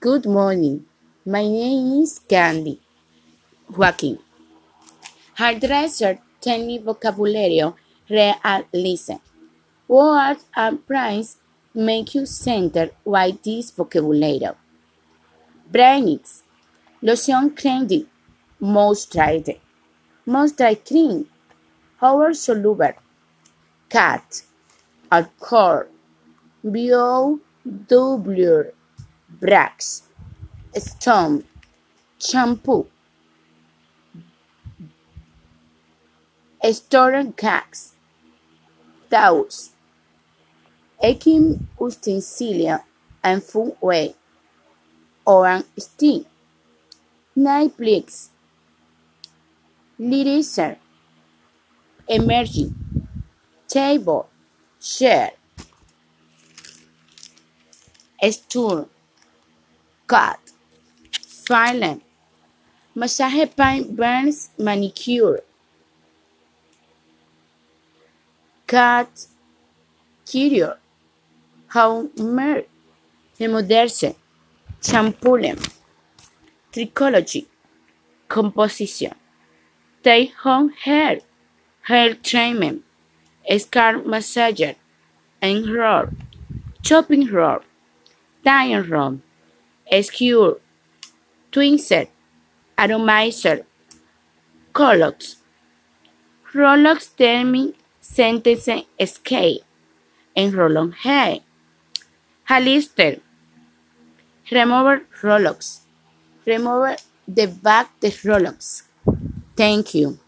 Good morning. My name is Candy Joaquin. Hairdresser, tell me vocabulario, and listen. What a price make you center why this vocabulario? Brainix, lotion candy, moisturizer, moisturizer cream, power soluble, cat, alcohol, bio, doublure, brax, stone, shampoo, stored cakes, towels, ekim utensilia and food way, orange steam, Netflix, literature, emerging, table, share, stool, cut, silent, massage pain burns manicure, cat, curious, how mer, remoderse, champulem, trichology, composition, take home hair, hair treatment, Scar massager, and roll, chopping roll, tying roll, skewer, twinset, atomizer, Colox, Rolex terming sentence scale, and roll-on hair, Halister, remover Rolex, remove the back the Rolex. Thank you.